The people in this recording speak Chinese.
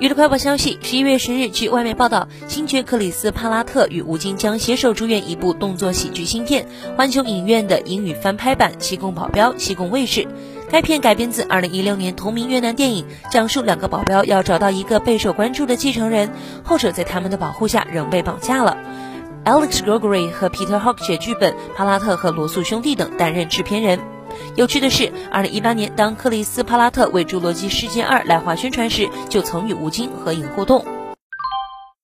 娱乐快报消息：十一月十日，据外媒报道，星爵克里斯·帕拉特与吴京将携手主演一部动作喜剧新片，环球影院的英语翻拍版《西贡保镖》西贡卫视。该片改编自二零一六年同名越南电影，讲述两个保镖要找到一个备受关注的继承人，后者在他们的保护下仍被绑架了。Alex Gregory 和 Peter Hawke 写剧本，帕拉特和罗素兄弟等担任制片人。有趣的是，二零一八年当克里斯·帕拉特为《侏罗纪世界二》来华宣传时，就曾与吴京合影互动。